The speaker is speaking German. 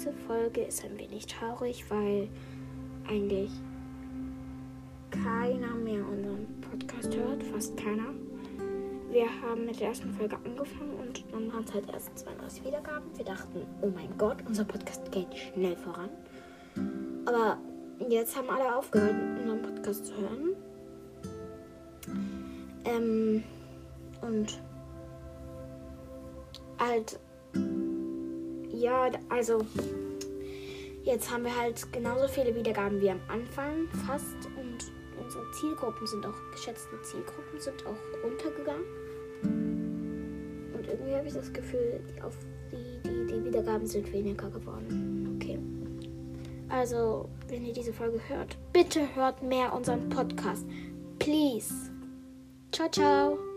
diese Folge ist ein wenig traurig, weil eigentlich keiner mehr unseren Podcast hört, fast keiner. Wir haben mit der ersten Folge angefangen und dann waren es halt erst 32 Wiedergaben. Wir dachten, oh mein Gott, unser Podcast geht schnell voran. Aber jetzt haben alle aufgehört, unseren Podcast zu hören. Ähm, und halt, ja, also jetzt haben wir halt genauso viele Wiedergaben wie am Anfang fast und unsere Zielgruppen sind auch, geschätzte Zielgruppen sind auch runtergegangen. Und irgendwie habe ich das Gefühl, auf, die, die, die Wiedergaben sind weniger geworden. Okay. Also, wenn ihr diese Folge hört, bitte hört mehr unseren Podcast. Please. Ciao, ciao.